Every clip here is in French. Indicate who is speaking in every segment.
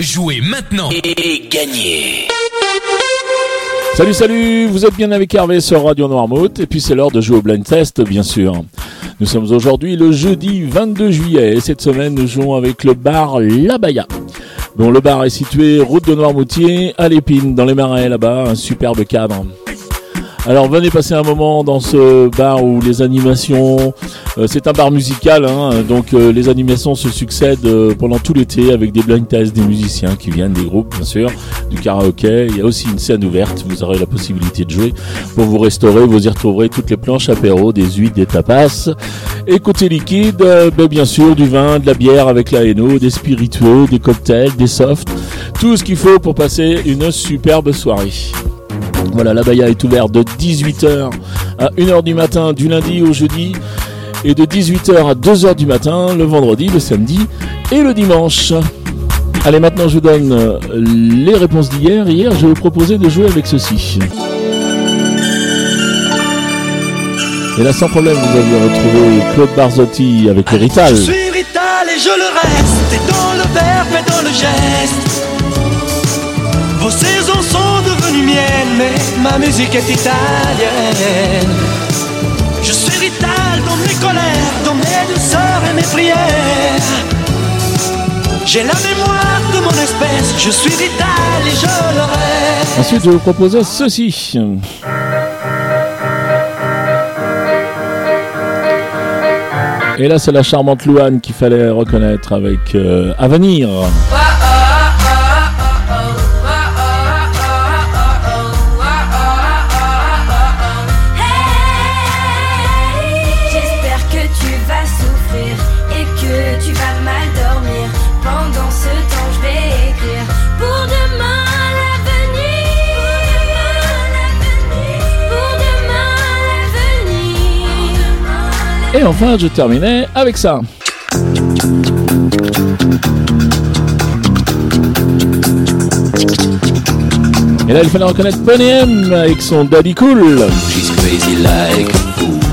Speaker 1: Jouez maintenant et gagnez
Speaker 2: Salut, salut, vous êtes bien avec Hervé sur Radio Noirmouth et puis c'est l'heure de jouer au blind test bien sûr. Nous sommes aujourd'hui le jeudi 22 juillet et cette semaine nous jouons avec le bar La Baya. Bon, le bar est situé route de Noirmoutier à l'Épine dans les marais là-bas, un superbe cadre. Alors venez passer un moment dans ce bar où les animations, euh, c'est un bar musical, hein, donc euh, les animations se succèdent euh, pendant tout l'été avec des blind tests, des musiciens qui viennent, des groupes bien sûr, du karaoké. Il y a aussi une scène ouverte, vous aurez la possibilité de jouer pour vous restaurer. Vous y retrouverez toutes les planches apéro, des huîtres, des tapas. Et côté liquide, ben, bien sûr du vin, de la bière avec la Hainaut, des spiritueux, des cocktails, des softs, tout ce qu'il faut pour passer une superbe soirée. Voilà, la Baya est ouverte de 18h à 1h du matin du lundi au jeudi et de 18h à 2h du matin le vendredi, le samedi et le dimanche. Allez, maintenant je vous donne euh, les réponses d'hier. Hier, je vous proposais de jouer avec ceci. Et là, sans problème, vous aviez retrouvé Claude Barzotti avec Rital.
Speaker 3: Je suis Rital et je le reste, et dans le verbe et dans le geste. Mais ma musique est italienne. Je suis Rital dans mes colères, dans mes douceurs et mes prières. J'ai la mémoire de mon espèce, je suis Rital et je le reste.
Speaker 2: Ensuite, je vous propose ceci. Et là, c'est la charmante Louane qu'il fallait reconnaître avec euh, Avenir.
Speaker 4: Et
Speaker 2: enfin, je terminais avec ça. Et là, il fallait reconnaître Bonnie M avec son Daddy Cool.
Speaker 1: She's crazy like a fool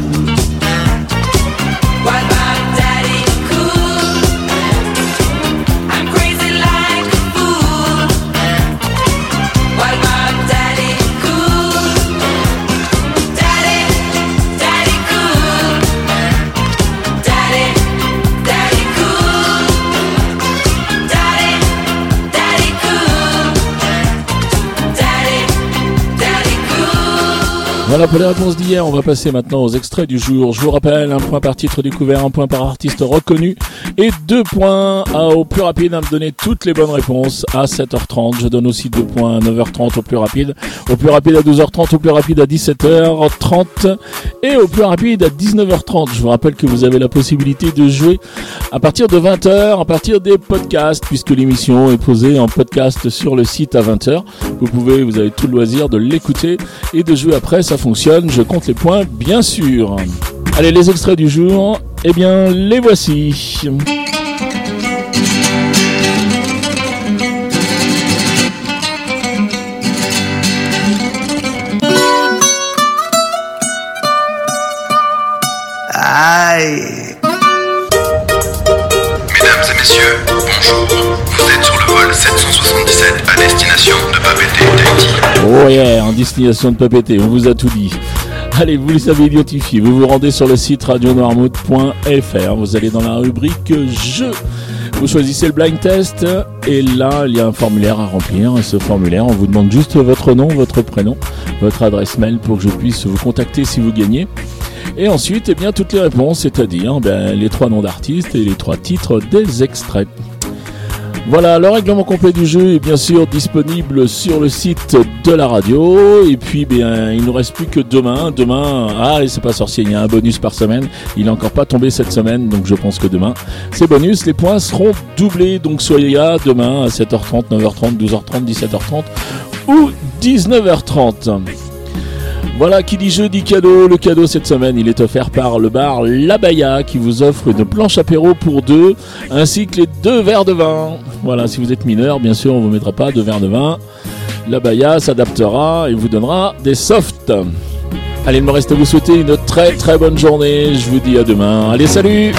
Speaker 2: Voilà pour les réponses d'hier. On va passer maintenant aux extraits du jour. Je vous rappelle, un point par titre découvert, un point par artiste reconnu et deux points au plus rapide à me donner toutes les bonnes réponses à 7h30. Je donne aussi deux points à 9h30 au plus rapide, au plus rapide à 12h30, au plus rapide à 17h30 et au plus rapide à 19h30. Je vous rappelle que vous avez la possibilité de jouer à partir de 20h, à partir des podcasts, puisque l'émission est posée en podcast sur le site à 20h. Vous pouvez, vous avez tout le loisir de l'écouter et de jouer après, ça fonctionne. Je compte les points, bien sûr. Allez, les extraits du jour, eh bien, les voici.
Speaker 3: Aïe.
Speaker 5: Mesdames et messieurs, bonjour. Vous êtes sur le vol 777 à destination.
Speaker 2: Oh yeah, en destination de Papété, on vous a tout dit. Allez, vous les avez identifiés. Vous vous rendez sur le site radionoirmouth.fr. Vous allez dans la rubrique Jeux. Vous choisissez le blind test et là, il y a un formulaire à remplir. Et ce formulaire, on vous demande juste votre nom, votre prénom, votre adresse mail pour que je puisse vous contacter si vous gagnez. Et ensuite, eh bien, toutes les réponses, c'est-à-dire ben, les trois noms d'artistes et les trois titres des extraits. Voilà, le règlement complet du jeu est bien sûr disponible sur le site de la radio. Et puis, bien, il ne nous reste plus que demain. Demain, ah, et c'est pas sorcier, il y a un bonus par semaine. Il n'est encore pas tombé cette semaine, donc je pense que demain, c'est bonus. Les points seront doublés, donc soyez là demain à 7h30, 9h30, 12h30, 17h30 ou 19h30. Voilà qui dit jeu dit cadeau. Le cadeau cette semaine, il est offert par le bar La Baya qui vous offre une planche apéro pour deux ainsi que les deux verres de vin. Voilà, si vous êtes mineur, bien sûr, on vous mettra pas deux verres de vin. La Baya s'adaptera et vous donnera des softs. Allez, il me reste à vous souhaiter une très très bonne journée. Je vous dis à demain. Allez, salut